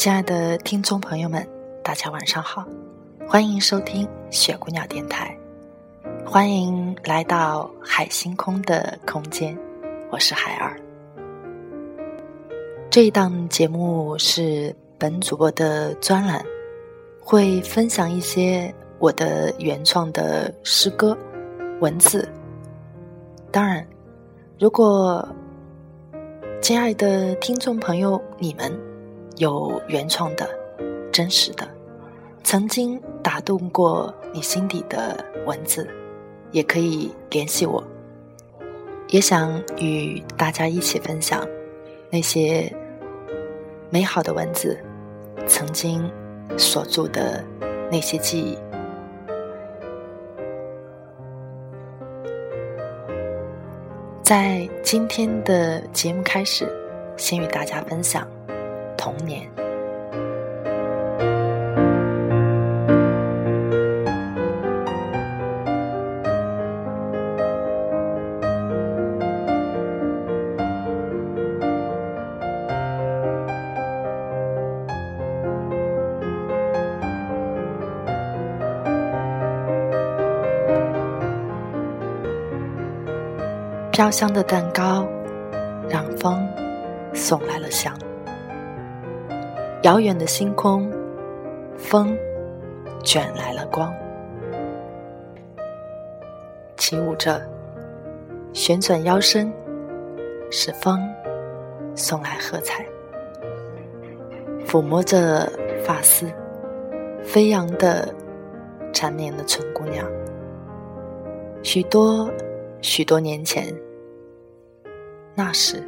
亲爱的听众朋友们，大家晚上好，欢迎收听雪姑娘电台，欢迎来到海星空的空间，我是海儿。这一档节目是本主播的专栏，会分享一些我的原创的诗歌、文字。当然，如果亲爱的听众朋友你们。有原创的、真实的，曾经打动过你心底的文字，也可以联系我。也想与大家一起分享那些美好的文字，曾经锁住的那些记忆。在今天的节目开始，先与大家分享。童年。飘香的蛋糕，让风送来了香。遥远的星空，风卷来了光，起舞着，旋转腰身，是风送来喝彩，抚摸着发丝，飞扬的缠绵的春姑娘。许多许多年前，那时，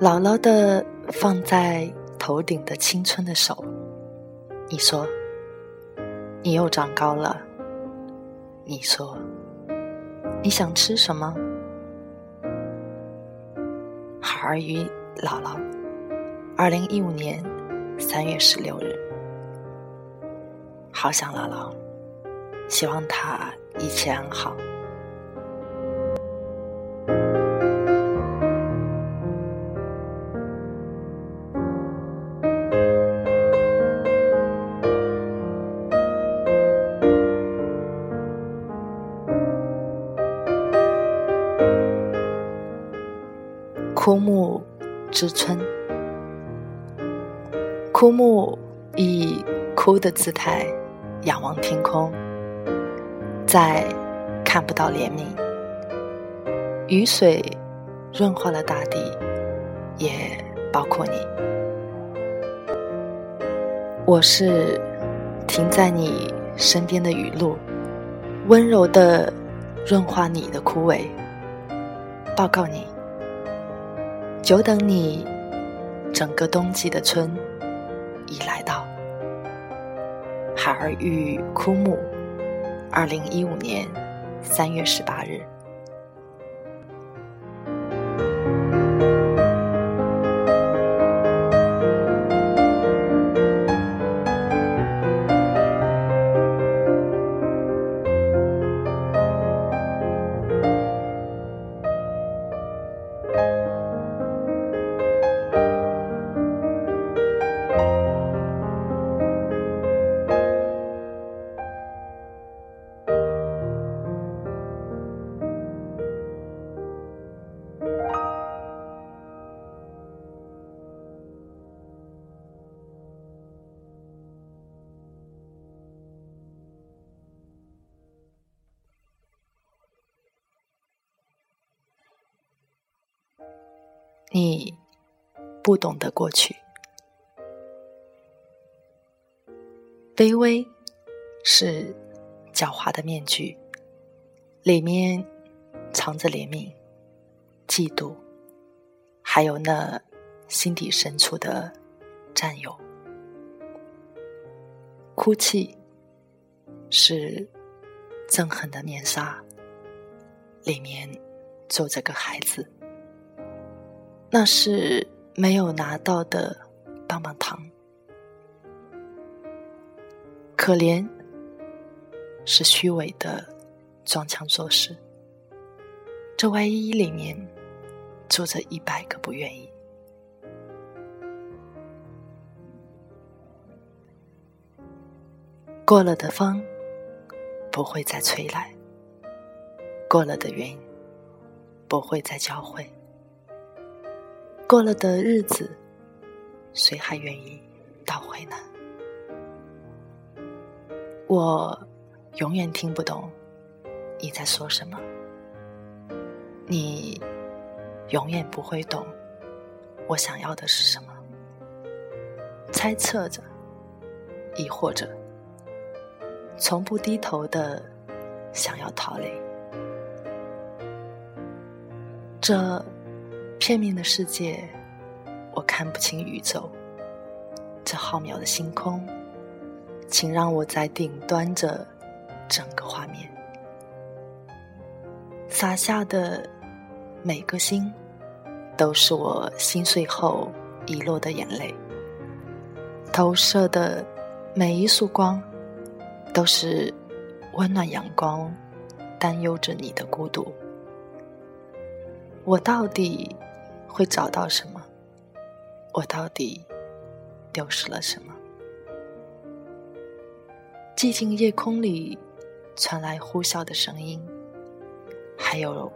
姥姥的。放在头顶的青春的手，你说，你又长高了。你说，你想吃什么？孩儿与姥姥，二零一五年三月十六日，好想姥姥，希望她一切安好。之春，枯木以枯的姿态仰望天空，再看不到怜悯。雨水润化了大地，也包括你。我是停在你身边的雨露，温柔的润化你的枯萎。报告你。久等你，整个冬季的春已来到。海儿遇枯木，二零一五年三月十八日。你不懂得过去。卑微是狡猾的面具，里面藏着怜悯、嫉妒，还有那心底深处的占有。哭泣是憎恨的面纱，里面坐着个孩子，那是没有拿到的棒棒糖。可怜是虚伪的装腔作势，这外衣里面住着一百个不愿意。过了的风不会再吹来，过了的云不会再交汇，过了的日子，谁还愿意倒回呢？我永远听不懂你在说什么，你永远不会懂我想要的是什么。猜测着，亦或者从不低头的想要逃离，这片面的世界，我看不清宇宙，这浩渺的星空。请让我在顶端着整个画面，洒下的每个星，都是我心碎后遗落的眼泪；投射的每一束光，都是温暖阳光，担忧着你的孤独。我到底会找到什么？我到底丢失了什么？寂静夜空里传来呼啸的声音，还有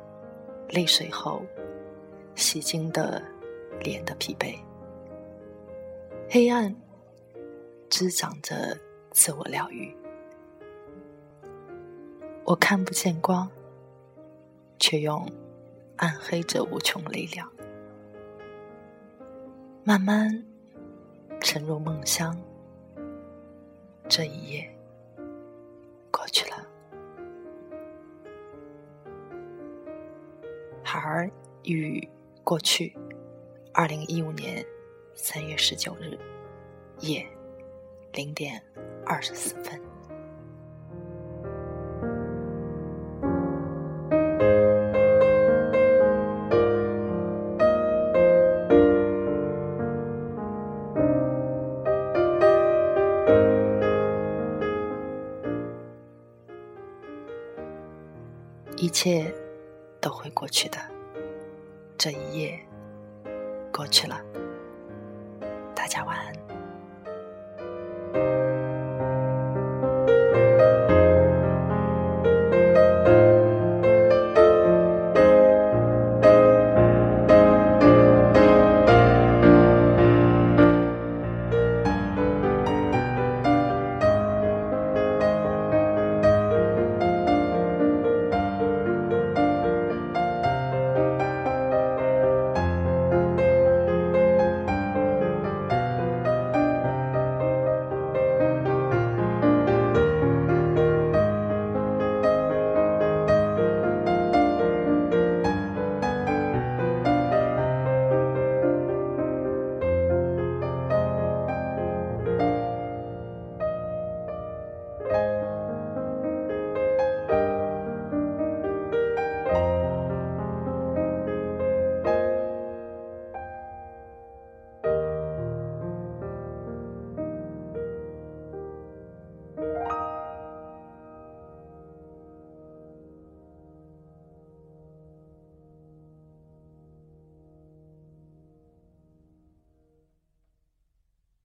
泪水后洗净的脸的疲惫。黑暗滋长着自我疗愈，我看不见光，却用暗黑着无穷力量，慢慢沉入梦乡。这一夜。过去了，孩儿与过去，二零一五年三月十九日夜零点二十四分。一切都会过去的，这一夜过去了。